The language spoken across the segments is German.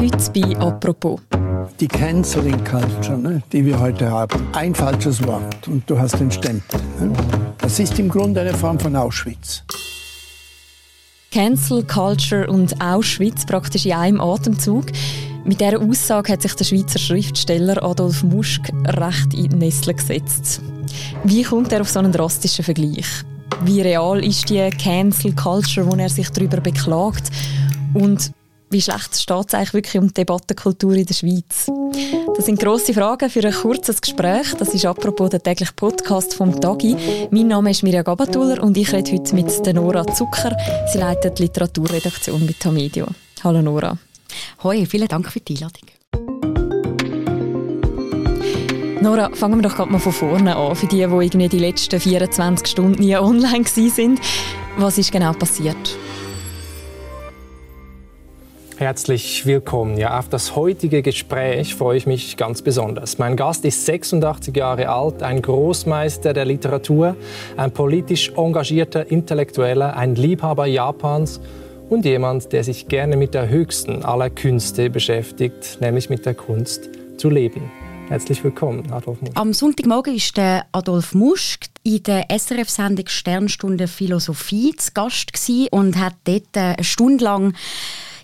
Heute bei «Apropos». Die Canceling Culture, ne, die wir heute haben, ein falsches Wort und du hast den Stempel. Ne? Das ist im Grunde eine Form von Auschwitz. Cancel Culture und Auschwitz praktisch in einem Atemzug. Mit dieser Aussage hat sich der Schweizer Schriftsteller Adolf Muschk recht in die Nessel gesetzt. Wie kommt er auf so einen drastischen Vergleich? Wie real ist die Cancel Culture, wo er sich darüber beklagt? Und wie schlecht steht es eigentlich wirklich um die Debattenkultur in der Schweiz? Das sind grosse Fragen für ein kurzes Gespräch. Das ist apropos der tägliche Podcast vom Tagi. Mein Name ist Mirja Gabatuller und ich rede heute mit Nora Zucker. Sie leitet die Literaturredaktion bei Tamedio. Hallo Nora. Hoi, vielen Dank für die Einladung. Nora, fangen wir doch gerade mal von vorne an. Für die, die irgendwie die letzten 24 Stunden nie online sind. Was ist genau passiert? Herzlich willkommen. Ja, auf das heutige Gespräch freue ich mich ganz besonders. Mein Gast ist 86 Jahre alt, ein Großmeister der Literatur, ein politisch engagierter Intellektueller, ein Liebhaber Japans und jemand, der sich gerne mit der höchsten aller Künste beschäftigt, nämlich mit der Kunst zu leben. Herzlich willkommen, Adolf Muschk. Am Sonntagmorgen ist der Adolf Muschk in der SRF-Sendung Sternstunde Philosophie zu Gast und hat dort eine Stunde lang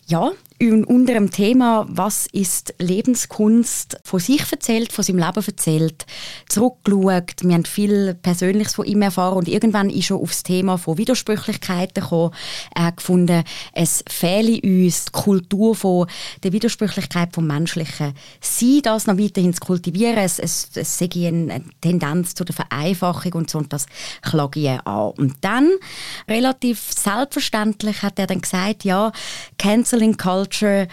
ja, unter dem Thema «Was ist Lebenskunst?» von sich erzählt, von seinem Leben erzählt, zurückgeschaut. Wir haben viel Persönliches von ihm erfahren und irgendwann ist er aufs Thema von Widersprüchlichkeiten gekommen. Er hat gefunden, es fehle uns die Kultur von der Widersprüchlichkeit vom Menschlichen. Sie das noch weiterhin zu kultivieren, es, es, es sei eine Tendenz zu der Vereinfachung und so und das klage ich an. Und dann, relativ selbstverständlich, hat er dann gesagt, ja, Canceling Culture Culture,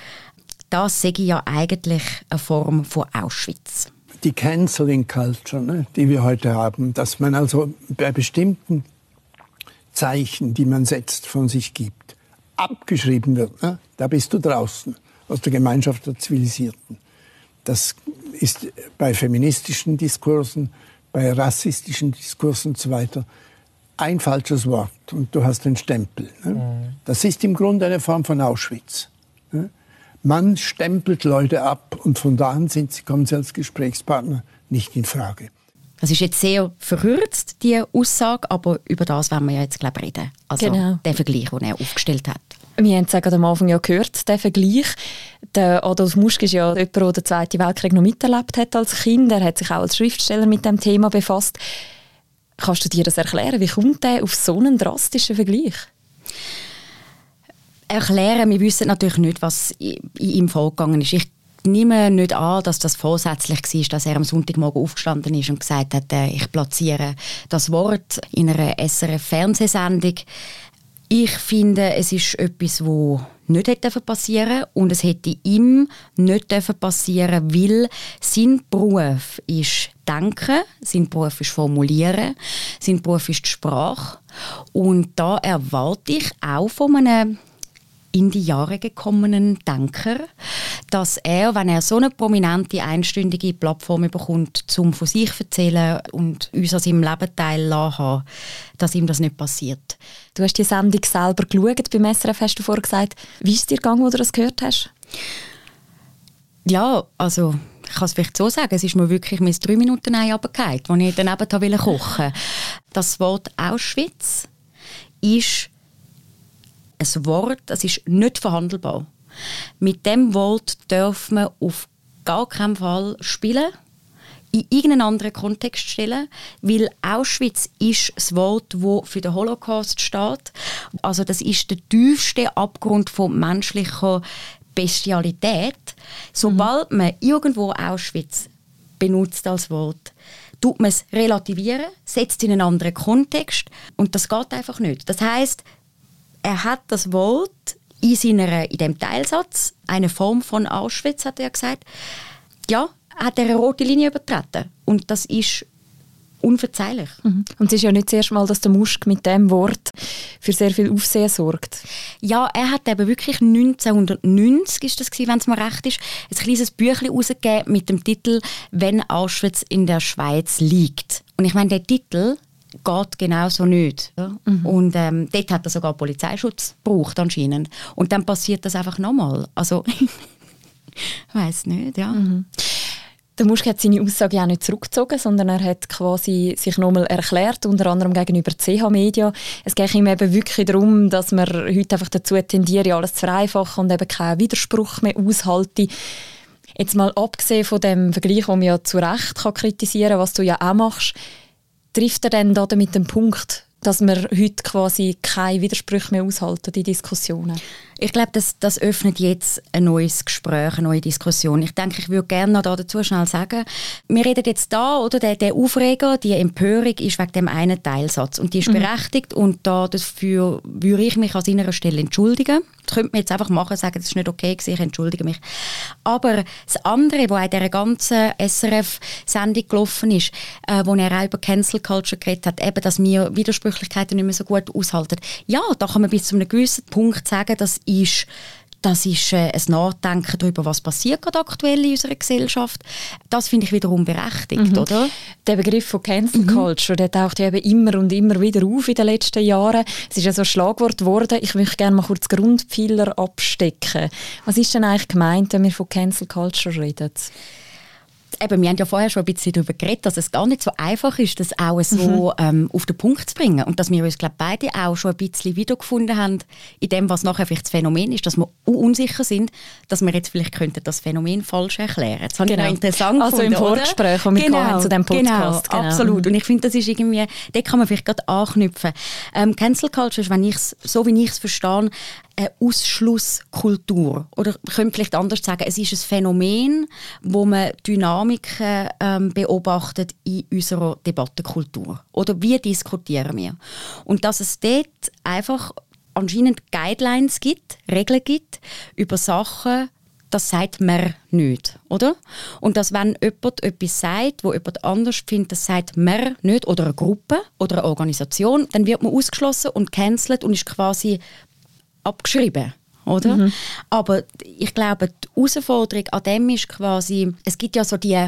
das sehe ich ja eigentlich eine Form von Auschwitz. Die Canceling Culture, ne, die wir heute haben, dass man also bei bestimmten Zeichen, die man setzt, von sich gibt, abgeschrieben wird. Ne? Da bist du draußen aus der Gemeinschaft der Zivilisierten. Das ist bei feministischen Diskursen, bei rassistischen Diskursen und so weiter ein falsches Wort und du hast den Stempel. Ne? Mhm. Das ist im Grunde eine Form von Auschwitz. Man stempelt Leute ab und von da an sind sie, kommen sie als Gesprächspartner nicht in Frage. Das ist jetzt sehr verkürzt, die Aussage, aber über das werden wir ja jetzt glaube reden. Also genau. der Vergleich, den er aufgestellt hat. Wir haben es ja am Anfang ja gehört, der Vergleich. Der Adolf Muschk ist ja jemand, der den Zweiten Weltkrieg noch miterlebt hat als Kind. Er hat sich auch als Schriftsteller mit dem Thema befasst. Kannst du dir das erklären? Wie kommt er auf so einen drastischen Vergleich? Erklären. Wir wissen natürlich nicht, was in ihm vorgegangen ist. Ich nehme nicht an, dass das vorsätzlich war, dass er am Sonntagmorgen aufgestanden ist und gesagt hat, äh, ich platziere das Wort in einer SRF-Fernsehsendung. Ich finde, es ist etwas, wo nicht hätte passieren und es hätte ihm nicht passieren weil sein Beruf ist Denken, sein Beruf ist Formulieren, sein Beruf ist die Sprache und da erwarte ich auch von einem in die Jahre gekommenen Denker, dass er, wenn er so eine prominente, einstündige Plattform bekommt, zum von sich erzählen und uns an seinem Leben teilhaben, dass ihm das nicht passiert. Du hast die Sendung selber geschaut beim SRF, hast du vorher gesagt. Wie ist dir gegangen, wo du das gehört hast? Ja, also ich kann es vielleicht so sagen, es ist mir wirklich mit drei Minuten ein runtergefallen, als ich daneben kochen wollte. Das Wort Auschwitz ist ein Wort, das ist nicht verhandelbar. Mit dem Wort dürfen wir auf gar keinen Fall spielen, in irgendeinen anderen Kontext stellen, weil Auschwitz ist das Wort, wo für den Holocaust steht. Also das ist der tiefste Abgrund von menschlicher Bestialität. Sobald mhm. man irgendwo Auschwitz benutzt als Wort, tut man es relativieren, setzt in einen anderen Kontext und das geht einfach nicht. Das heißt, er hat das Wort in, seiner, in dem Teilsatz, eine Form von Auschwitz, hat er gesagt, ja, hat er eine rote Linie übertreten. Und das ist unverzeihlich. Mhm. Und es ist ja nicht das erste Mal, dass der Muschk mit dem Wort für sehr viel Aufsehen sorgt. Ja, er hat eben wirklich 1990, ist das wenn es mir recht ist, ein kleines Büchlein herausgegeben mit dem Titel «Wenn Auschwitz in der Schweiz liegt». Und ich meine, der Titel geht genauso nicht. Ja? Mhm. Und ähm, dort hat er sogar Polizeischutz gebraucht anscheinend. Und dann passiert das einfach nochmal. Also Ich weiß nicht, ja. Mhm. Der Musk hat seine Aussage auch nicht zurückgezogen, sondern er hat quasi sich nochmal erklärt, unter anderem gegenüber CH Media. Es geht ihm eben wirklich darum, dass man heute einfach dazu tendiert, alles zu vereinfachen und eben keinen Widerspruch mehr aushalten. Jetzt mal abgesehen von dem Vergleich, den man ja zu Recht kann kritisieren kann, was du ja auch machst, trifft er dann da mit dem Punkt, dass wir heute quasi keine Widersprüche mehr aushalten, die Diskussionen? Ich glaube, das, das öffnet jetzt ein neues Gespräch, eine neue Diskussion. Ich denke, ich würde gerne noch dazu schnell sagen, wir reden jetzt da, oder der, der Aufreger, die Empörung ist wegen dem einen Teilsatz und die ist mhm. berechtigt und da dafür würde ich mich an seiner Stelle entschuldigen. Das könnte man jetzt einfach machen, sagen, das ist nicht okay gewesen, ich entschuldige mich. Aber das andere, was in dieser ganzen SRF-Sendung gelaufen ist, äh, wo er auch über Cancel Culture geredet hat, eben, dass wir Widersprüchlichkeiten nicht mehr so gut aushalten. Ja, da kann man bis zu einem gewissen Punkt sagen, dass ist, das ist äh, ein Nachdenken darüber, was passiert gerade aktuell in unserer Gesellschaft. Das finde ich wiederum berechtigt, mhm. oder? Der Begriff von Cancel mhm. Culture, der taucht ja eben immer und immer wieder auf in den letzten Jahren. Es ist ja so ein Schlagwort geworden. Ich möchte gerne mal kurz Grundpfeiler abstecken. Was ist denn eigentlich gemeint, wenn wir von Cancel Culture reden? Eben, wir haben ja vorher schon ein bisschen darüber geredet, dass es gar nicht so einfach ist, das auch so mhm. ähm, auf den Punkt zu bringen. Und dass wir uns, glaube beide auch schon ein bisschen wiedergefunden haben in dem, was nachher vielleicht das Phänomen ist, dass wir unsicher sind, dass wir jetzt vielleicht könnten das Phänomen falsch erklären. Das fand genau. ich interessant Also gefunden, im Vorgespräch, das wir genau, zu dem Podcast. Genau, genau. absolut. Und ich finde, das ist irgendwie, da kann man vielleicht gerade anknüpfen. Ähm, Cancel Culture ist, wenn ich's, so wie ich es verstehe, eine Ausschlusskultur. Oder könnte vielleicht anders sagen, es ist ein Phänomen, wo man Dynamiken ähm, beobachtet in unserer Debattenkultur. Oder wie diskutieren wir? Und dass es dort einfach anscheinend Guidelines gibt, Regeln gibt über Sachen, das sagt man nicht, oder? Und dass wenn jemand etwas sagt, wo jemand anders findet, das sagt man nicht, oder eine Gruppe oder eine Organisation, dann wird man ausgeschlossen und cancelt und ist quasi abgeschrieben. Oder? Mhm. Aber ich glaube, die Herausforderung an dem ist quasi, es gibt ja so die,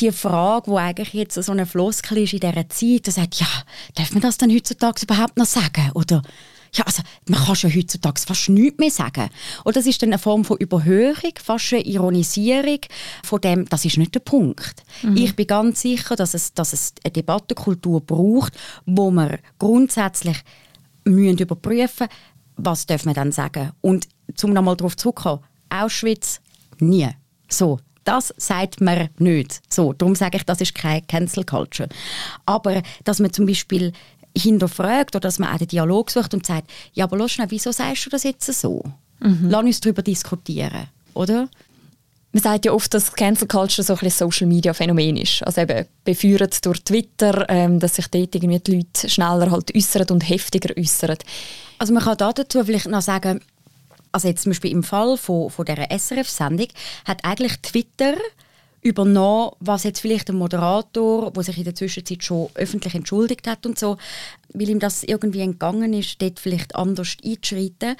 die Frage, wo eigentlich jetzt so eine Floskel ist in dieser Zeit, da sagt, ja, darf man das dann heutzutage überhaupt noch sagen? Oder ja, also man kann schon heutzutage fast nichts mehr sagen. Und das ist dann eine Form von Überhöhung, fast eine Ironisierung von dem, das ist nicht der Punkt. Mhm. Ich bin ganz sicher, dass es, dass es eine Debattenkultur braucht, wo man grundsätzlich müssen überprüfen was darf man dann sagen? Und zum nochmal darauf zurückkommen, Auschwitz nie. So, das sagt man nicht. So, darum sage ich, das ist keine Cancel Culture. Aber dass man zum Beispiel hinterfragt oder dass man auch den Dialog sucht und sagt, ja, aber lass schnell, wieso sagst du das jetzt so? Mhm. Lass uns darüber diskutieren, oder? Man sagt ja oft, dass Cancel Culture so ein Social Media Phänomen ist. Also eben beführt durch Twitter, ähm, dass sich dort irgendwie die Leute schneller halt äußern und heftiger äußern. Also man kann dazu vielleicht noch sagen, also jetzt zum Beispiel im Fall von, von dieser SRF-Sendung hat eigentlich Twitter übernommen, was jetzt vielleicht der Moderator, der sich in der Zwischenzeit schon öffentlich entschuldigt hat und so, weil ihm das irgendwie entgangen ist, dort vielleicht anders einzuschreiten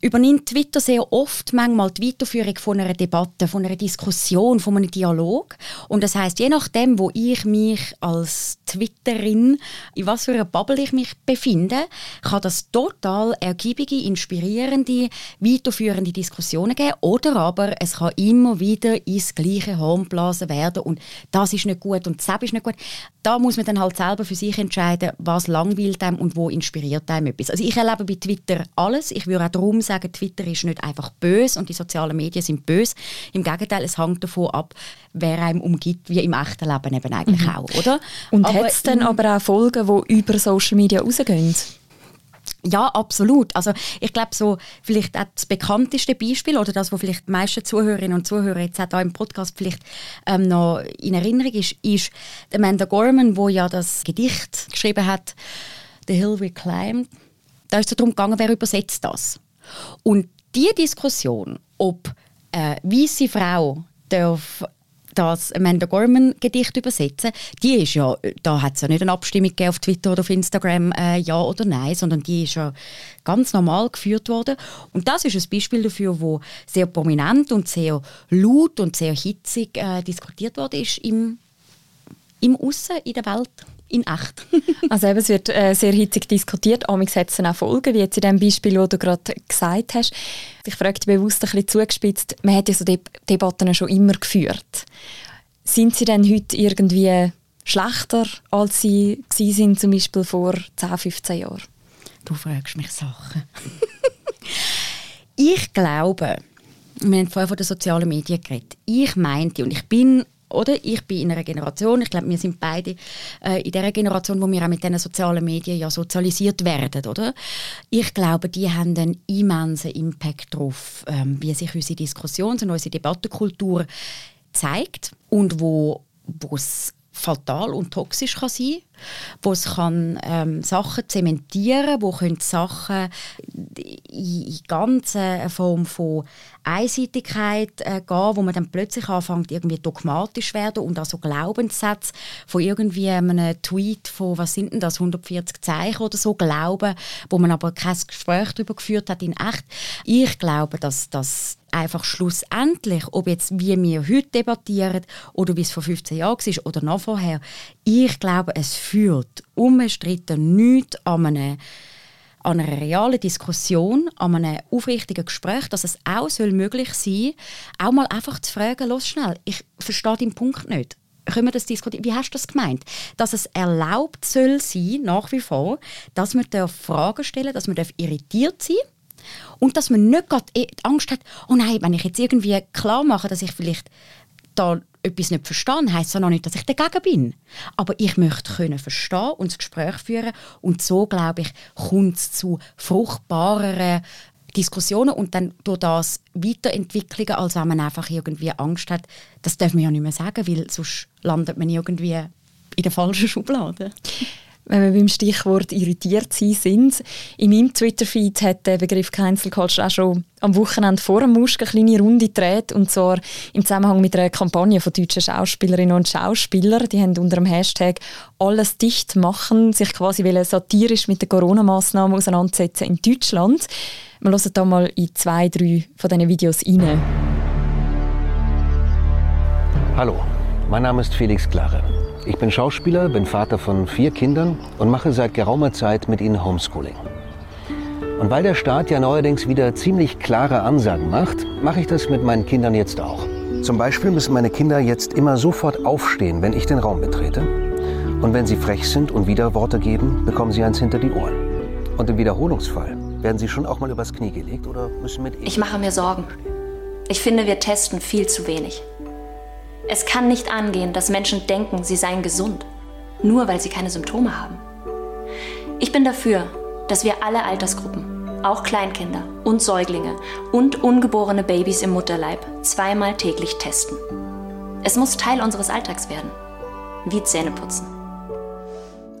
übernimmt Twitter sehr oft manchmal die Weiterführung von einer Debatte, von einer Diskussion, von einem Dialog. Und das heißt, je nachdem, wo ich mich als Twitterin, in was für einer Bubble ich mich befinde, kann das total ergiebige, inspirierende, weiterführende Diskussionen geben. Oder aber es kann immer wieder ins gleiche Horn blasen werden und das ist nicht gut und das ist nicht gut. Da muss man dann halt selber für sich entscheiden, was langweilt einem und wo inspiriert einem etwas. Also ich erlebe bei Twitter alles. Ich würde auch darum sagen, Twitter ist nicht einfach böse und die sozialen Medien sind böse. Im Gegenteil, es hängt davon ab, wer einem umgibt, wie im echten Leben eben eigentlich mhm. auch, oder? Und hat es dann aber auch Folgen, die über Social Media rausgehen? Ja, absolut. Also ich glaube so vielleicht auch das bekannteste Beispiel oder das, was vielleicht die meisten Zuhörerinnen und Zuhörer jetzt auch im Podcast vielleicht ähm, noch in Erinnerung ist, ist Amanda Gorman, wo ja das Gedicht geschrieben hat, The Hill We Climbed. Da ist es darum gegangen, wer übersetzt das. Und die Diskussion, ob eine weiße Frau darf das Amanda Gorman Gedicht übersetzen, die ist ja, da hat es ja nicht eine Abstimmung auf Twitter oder auf Instagram, äh, ja oder nein, sondern die ist ja ganz normal geführt worden. Und das ist ein Beispiel dafür, wo sehr prominent und sehr laut und sehr hitzig äh, diskutiert worden ist im, im Aussen, in der Welt in echt. also eben, es wird äh, sehr hitzig diskutiert, amigs hat es dann auch Folgen, wie jetzt in dem Beispiel, das du gerade gesagt hast. Ich frage dich bewusst ein bisschen zugespitzt, man hat ja so Deb Debatten schon immer geführt. Sind sie denn heute irgendwie schlechter, als sie sind, zum Beispiel vor 10, 15 Jahren? Du fragst mich Sachen. ich glaube, wir haben vorher von den sozialen Medien geredet. Ich meinte, und ich bin oder? Ich bin in einer Generation, ich glaube, wir sind beide äh, in der Generation, wo wir auch mit diesen sozialen Medien ja sozialisiert werden, oder? Ich glaube, die haben einen immensen Impact darauf, ähm, wie sich unsere Diskussions- und unsere Debattenkultur zeigt und wo es fatal und toxisch kann sein wo es kann, ähm, Sachen zementieren wo können Sachen in ganze Form von Einseitigkeit äh, gehen, wo man dann plötzlich anfängt irgendwie dogmatisch werden und also Glaubenssätze von irgendwie einem Tweet von was sind denn das 140 Zeichen oder so glauben, wo man aber kein Gespräch darüber geführt hat in echt. Ich glaube, dass das einfach schlussendlich, ob jetzt wie wir heute debattieren oder wie es vor 15 Jahren war oder noch vorher, ich glaube, es führt unbestritten nichts an einer an einer realen Diskussion, an einem aufrichtigen Gespräch, dass es auch soll möglich sein soll, auch mal einfach zu fragen, los schnell, ich verstehe den Punkt nicht. Können wir das diskutieren? Wie hast du das gemeint? Dass es erlaubt soll sein, nach wie vor, dass man Fragen stellen darf, dass man irritiert sein darf und dass man nicht gerade Angst hat, oh nein, wenn ich jetzt irgendwie klar mache, dass ich vielleicht da etwas nicht verstehe, heisst das noch nicht, dass ich dagegen bin. Aber ich möchte können verstehen und das Gespräch führen und so, glaube ich, kommt es zu fruchtbareren Diskussionen und dann durch das Weiterentwicklungen, als wenn man einfach irgendwie Angst hat. Das darf man ja nicht mehr sagen, weil sonst landet man irgendwie in der falschen Schublade wenn wir beim Stichwort irritiert sein sind. In meinem Twitter-Feed hat der Begriff Cancel Culture auch schon am Wochenende vor dem Musk eine kleine Runde gedreht und zwar im Zusammenhang mit einer Kampagne von deutschen Schauspielerinnen und Schauspielern. Die haben unter dem Hashtag «Alles dicht machen» sich quasi satirisch mit den Corona-Massnahmen auseinandersetzen in Deutschland. Wir hören da mal in zwei, drei von diesen Videos rein. Hallo, mein Name ist Felix Klare. Ich bin Schauspieler, bin Vater von vier Kindern und mache seit geraumer Zeit mit ihnen Homeschooling. Und weil der Staat ja neuerdings wieder ziemlich klare Ansagen macht, mache ich das mit meinen Kindern jetzt auch. Zum Beispiel müssen meine Kinder jetzt immer sofort aufstehen, wenn ich den Raum betrete. Und wenn sie frech sind und Widerworte geben, bekommen sie eins hinter die Ohren. Und im Wiederholungsfall werden sie schon auch mal übers Knie gelegt oder müssen mit... Ich mache mir Sorgen. Ich finde, wir testen viel zu wenig. Es kann nicht angehen, dass Menschen denken, sie seien gesund, nur weil sie keine Symptome haben. Ich bin dafür, dass wir alle Altersgruppen, auch Kleinkinder und Säuglinge und ungeborene Babys im Mutterleib zweimal täglich testen. Es muss Teil unseres Alltags werden, wie Zähneputzen.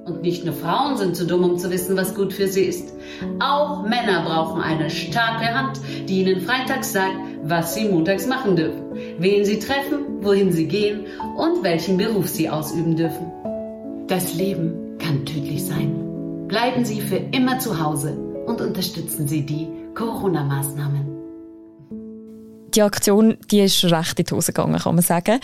Und nicht nur Frauen sind zu dumm, um zu wissen, was gut für sie ist. Auch Männer brauchen eine starke Hand, die ihnen freitags sagt, was sie montags machen dürfen, wen sie treffen, wohin sie gehen und welchen Beruf sie ausüben dürfen. Das Leben kann tödlich sein. Bleiben Sie für immer zu Hause und unterstützen Sie die Corona-Maßnahmen. Die Aktion die ist recht in die Hose gegangen, kann man sagen.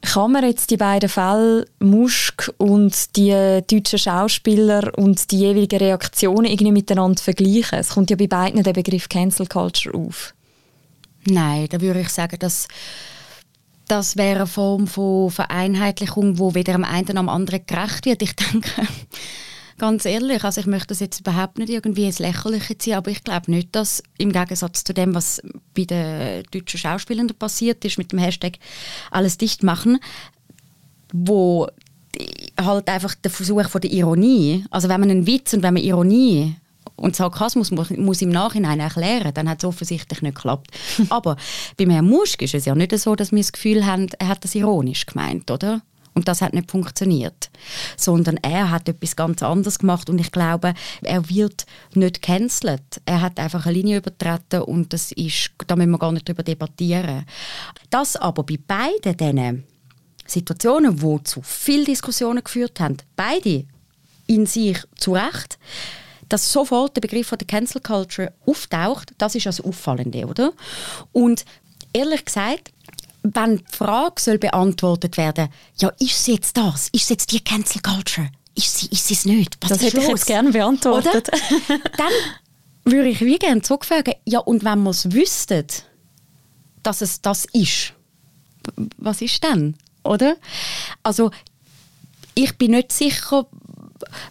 Kann man jetzt die beiden Fälle, Musk und die deutschen Schauspieler und die jeweiligen Reaktionen irgendwie miteinander vergleichen? Es kommt ja bei beiden der Begriff Cancel Culture auf. Nein, da würde ich sagen, dass das wäre eine Form von Vereinheitlichung, wo weder am einen am anderen gerecht wird. Ich denke, ganz ehrlich, also ich möchte das jetzt überhaupt nicht irgendwie ins Lächerliche ziehen, aber ich glaube nicht, dass im Gegensatz zu dem, was bei den deutschen Schauspielern passiert ist, mit dem Hashtag «Alles dicht machen», wo halt einfach der Versuch von der Ironie, also wenn man einen Witz und wenn man Ironie und Sarkasmus muss, muss im Nachhinein erklären, dann hat es offensichtlich nicht geklappt. Aber bei Herrn Musk ist es ja nicht so, dass wir das Gefühl haben, er hat das ironisch gemeint, oder? Und das hat nicht funktioniert. Sondern er hat etwas ganz anderes gemacht und ich glaube, er wird nicht cancelled. Er hat einfach eine Linie übertreten und das ist, da müssen wir gar nicht darüber debattieren. Das aber bei beiden diesen Situationen, die zu viel Diskussionen geführt haben, beide in sich zu Recht, dass sofort der Begriff von der Cancel Culture auftaucht, das ist also auffallend, oder? Und ehrlich gesagt, wenn die Frage soll beantwortet werden ja, ist es jetzt das? Ist es jetzt die Cancel Culture? Ist sie, ist sie es nicht? Was das hätte los? ich jetzt gerne beantwortet. Dann würde ich wie gerne zurückfragen, ja, und wenn wir es wüssten, dass es das ist, was ist dann? Oder? Also, ich bin nicht sicher,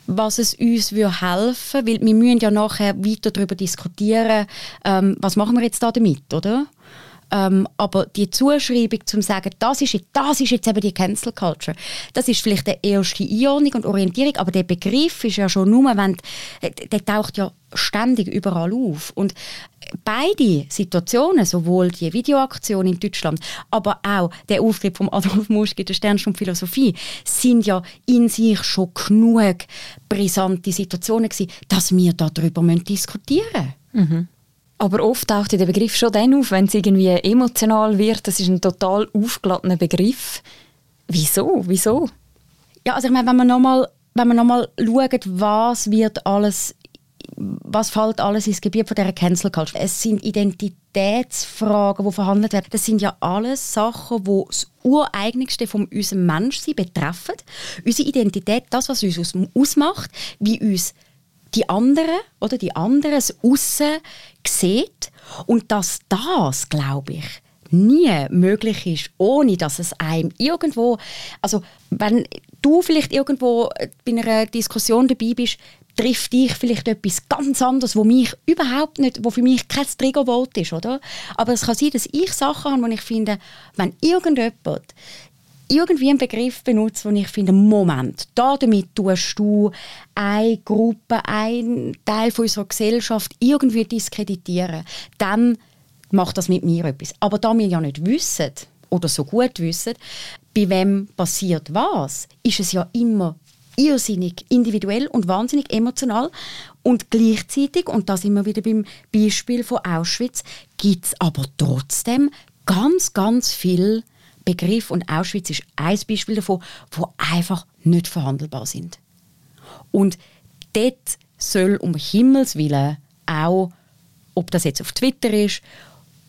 was es uns helfen würde, weil wir müssen ja nachher weiter darüber diskutieren, ähm, was machen wir jetzt da damit, oder? Ähm, aber die Zuschreibung zum sagen, das ist, das ist jetzt eben die Cancel Culture, das ist vielleicht die erste Einordnung und Orientierung, aber der Begriff ist ja schon nur, wenn, äh, der taucht ja ständig überall auf. Und beide Situationen, sowohl die Videoaktion in Deutschland, aber auch der Auftritt von Adolf Muschke, der Sternstunde Philosophie, sind ja in sich schon genug brisante Situationen gewesen, dass wir darüber diskutieren müssen. Mhm. Aber oft taucht der Begriff schon dann auf, wenn es irgendwie emotional wird. Das ist ein total aufgeladene Begriff. Wieso? Wieso? Ja, also ich meine, wenn man nochmal wenn man nochmal schaut, was wird alles was fällt alles ins Gebiet von dieser Cancel Culture? Es sind Identitätsfragen, die verhandelt werden. Das sind ja alles Sachen, die das Ureigenste von unserem Menschsein betreffen. Unsere Identität, das, was uns ausmacht, wie uns die anderen oder die anderen Aussen sieht und dass das, glaube ich, nie möglich ist, ohne dass es einem irgendwo, also wenn du vielleicht irgendwo bei einer Diskussion dabei bist, trifft dich vielleicht etwas ganz anderes, wo mich überhaupt nicht, wo für mich kein Triggerwort ist, oder? Aber es kann sein, dass ich Sachen habe, wo ich finde, wenn irgendjemand irgendwie einen Begriff benutzt, wo ich finde, Moment, da damit tust du eine Gruppe, einen Teil von unserer Gesellschaft irgendwie diskreditieren, dann macht das mit mir etwas. Aber da wir ja nicht wissen, oder so gut wissen, bei wem passiert was, ist es ja immer irrsinnig individuell und wahnsinnig emotional. Und gleichzeitig, und da sind wir wieder beim Beispiel von Auschwitz, gibt es aber trotzdem ganz, ganz viel Begriff und Auschwitz ist ein Beispiel davon, wo einfach nicht verhandelbar sind. Und dort soll um Himmels Willen auch, ob das jetzt auf Twitter ist,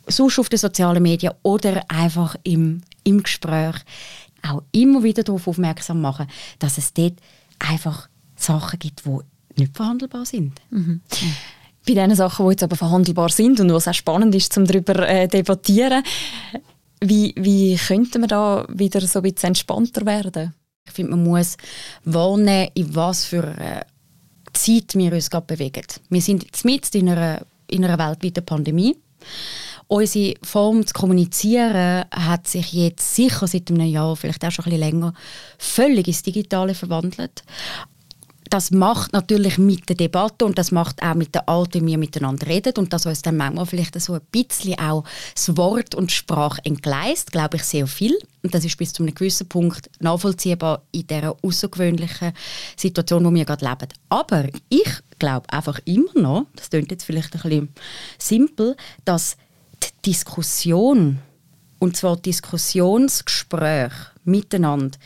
sonst auf den sozialen Medien oder einfach im, im Gespräch, auch immer wieder darauf aufmerksam machen, dass es dort einfach Sachen gibt, die nicht verhandelbar sind. Mhm. Bei den Sachen, die jetzt aber verhandelbar sind und was auch spannend ist, um darüber äh, debattieren, wie, wie könnte man da wieder so ein bisschen entspannter werden? Ich finde, man muss wahrnehmen, in was für eine Zeit wir uns gerade bewegen. Wir sind mitten in einer, in einer weltweiten Pandemie. Unsere Form zu kommunizieren hat sich jetzt sicher seit einem Jahr, vielleicht auch schon ein bisschen länger, völlig ins Digitale verwandelt das macht natürlich mit der Debatte und das macht auch mit der Art, wie wir miteinander reden und dass uns dann manchmal vielleicht so ein bisschen auch das Wort und Sprache entgleist, glaube ich, sehr viel. Und das ist bis zu einem gewissen Punkt nachvollziehbar in dieser außergewöhnlichen Situation, wo wir gerade leben. Aber ich glaube einfach immer noch, das klingt jetzt vielleicht ein bisschen simpel, dass die Diskussion, und zwar Diskussionsgespräch miteinander,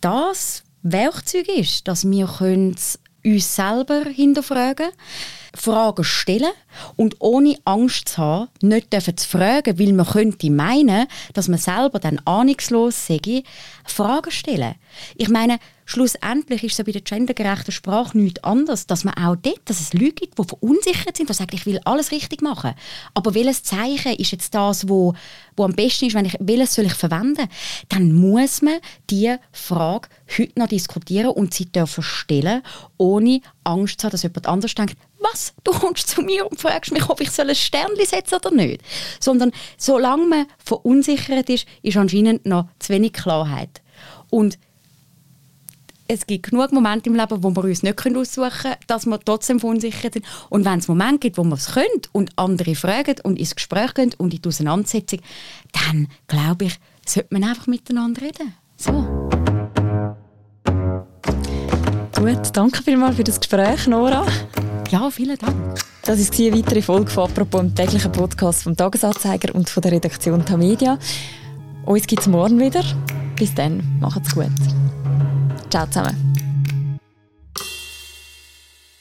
das Werkzeug ist, dass wir uns selber hinterfragen Fragen stellen und ohne Angst zu haben, nicht dürfen zu fragen, weil man könnte meinen, dass man selber dann ahnungslos sei, Fragen stellen. Ich meine, schlussendlich ist es bei der gendergerechten Sprache nichts anderes, dass man auch dort, dass es Leute gibt, die verunsichert sind, die sagen, ich will alles richtig machen. Aber welches Zeichen ist jetzt das, wo, wo am besten ist, wenn ich, welches soll ich verwenden? Dann muss man diese Frage heute noch diskutieren und sie dürfen stellen, ohne Angst zu haben, dass jemand anders denkt, was, du kommst zu mir und fragst mich, ob ich ein Sternchen setzen oder nicht. Sondern solange man verunsichert ist, ist anscheinend noch zu wenig Klarheit. Und es gibt genug Momente im Leben, wo wir uns nicht aussuchen können, dass wir trotzdem verunsichert sind. Und wenn es Momente gibt, wo wir es können und andere fragen und ins Gespräch gehen und in die Auseinandersetzung, dann glaube ich, sollte man einfach miteinander reden. So. Gut, danke vielmals für das Gespräch, Nora. Ja, vielen Dank. Das ist eine weitere Folge von «Apropos» im täglichen Podcast vom «Tagesanzeiger» und von der Redaktion Tamedia. Uns gibt es morgen wieder. Bis dann, macht's gut. Ciao zusammen.